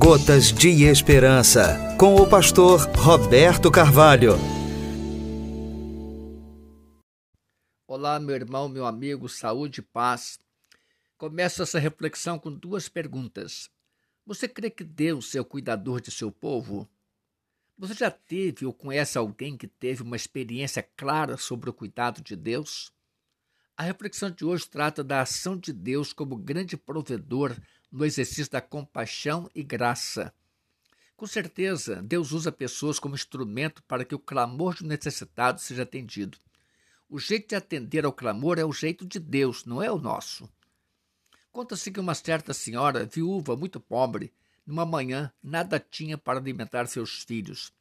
Gotas de Esperança, com o pastor Roberto Carvalho. Olá, meu irmão, meu amigo, saúde e paz. Começo essa reflexão com duas perguntas. Você crê que Deus é o cuidador de seu povo? Você já teve ou conhece alguém que teve uma experiência clara sobre o cuidado de Deus? A reflexão de hoje trata da ação de Deus como grande provedor no exercício da compaixão e graça. Com certeza, Deus usa pessoas como instrumento para que o clamor do necessitado seja atendido. O jeito de atender ao clamor é o jeito de Deus, não é o nosso. Conta-se que uma certa senhora, viúva, muito pobre, numa manhã nada tinha para alimentar seus filhos.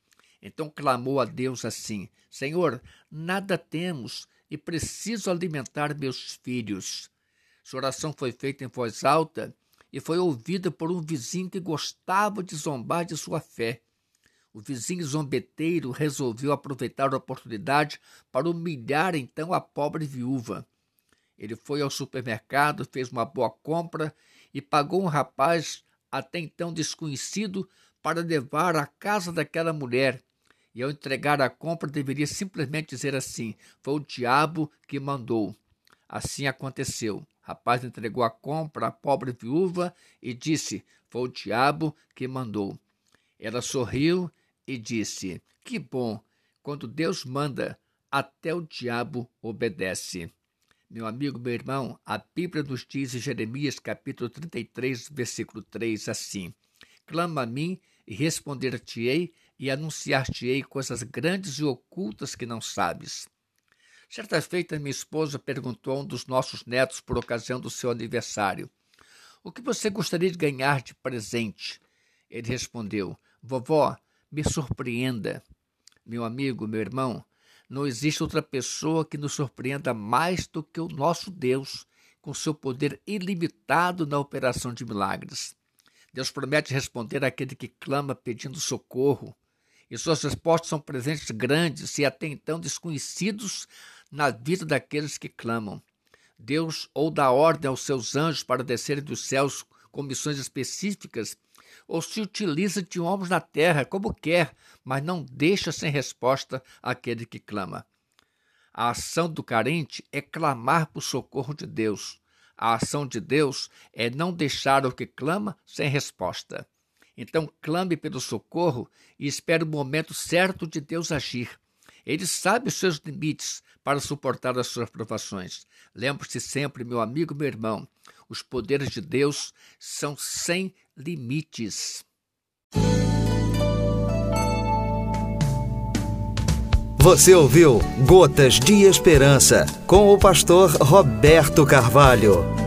Então clamou a Deus assim: Senhor, nada temos e preciso alimentar meus filhos. Sua oração foi feita em voz alta e foi ouvida por um vizinho que gostava de zombar de sua fé. O vizinho zombeteiro resolveu aproveitar a oportunidade para humilhar então a pobre viúva. Ele foi ao supermercado, fez uma boa compra e pagou um rapaz até então desconhecido para levar à casa daquela mulher. E ao entregar a compra, deveria simplesmente dizer assim: Foi o diabo que mandou. Assim aconteceu. Rapaz entregou a compra à pobre viúva e disse: Foi o diabo que mandou. Ela sorriu e disse: Que bom, quando Deus manda, até o diabo obedece. Meu amigo, meu irmão, a Bíblia nos diz em Jeremias capítulo 33, versículo 3 assim: Clama a mim e responder-te-ei e anunciar-te-ei coisas grandes e ocultas que não sabes. Certa feita, minha esposa perguntou a um dos nossos netos por ocasião do seu aniversário: O que você gostaria de ganhar de presente? Ele respondeu: Vovó, me surpreenda. Meu amigo, meu irmão, não existe outra pessoa que nos surpreenda mais do que o nosso Deus, com seu poder ilimitado na operação de milagres. Deus promete responder àquele que clama pedindo socorro, e suas respostas são presentes grandes e até então desconhecidos na vida daqueles que clamam. Deus ou dá ordem aos seus anjos para descerem dos céus com missões específicas, ou se utiliza de homens na terra como quer, mas não deixa sem resposta aquele que clama. A ação do carente é clamar por socorro de Deus. A ação de Deus é não deixar o que clama sem resposta. Então clame pelo socorro e espere o momento certo de Deus agir. Ele sabe os seus limites para suportar as suas provações. Lembre-se sempre, meu amigo, meu irmão, os poderes de Deus são sem limites. Você ouviu Gotas de Esperança com o pastor Roberto Carvalho.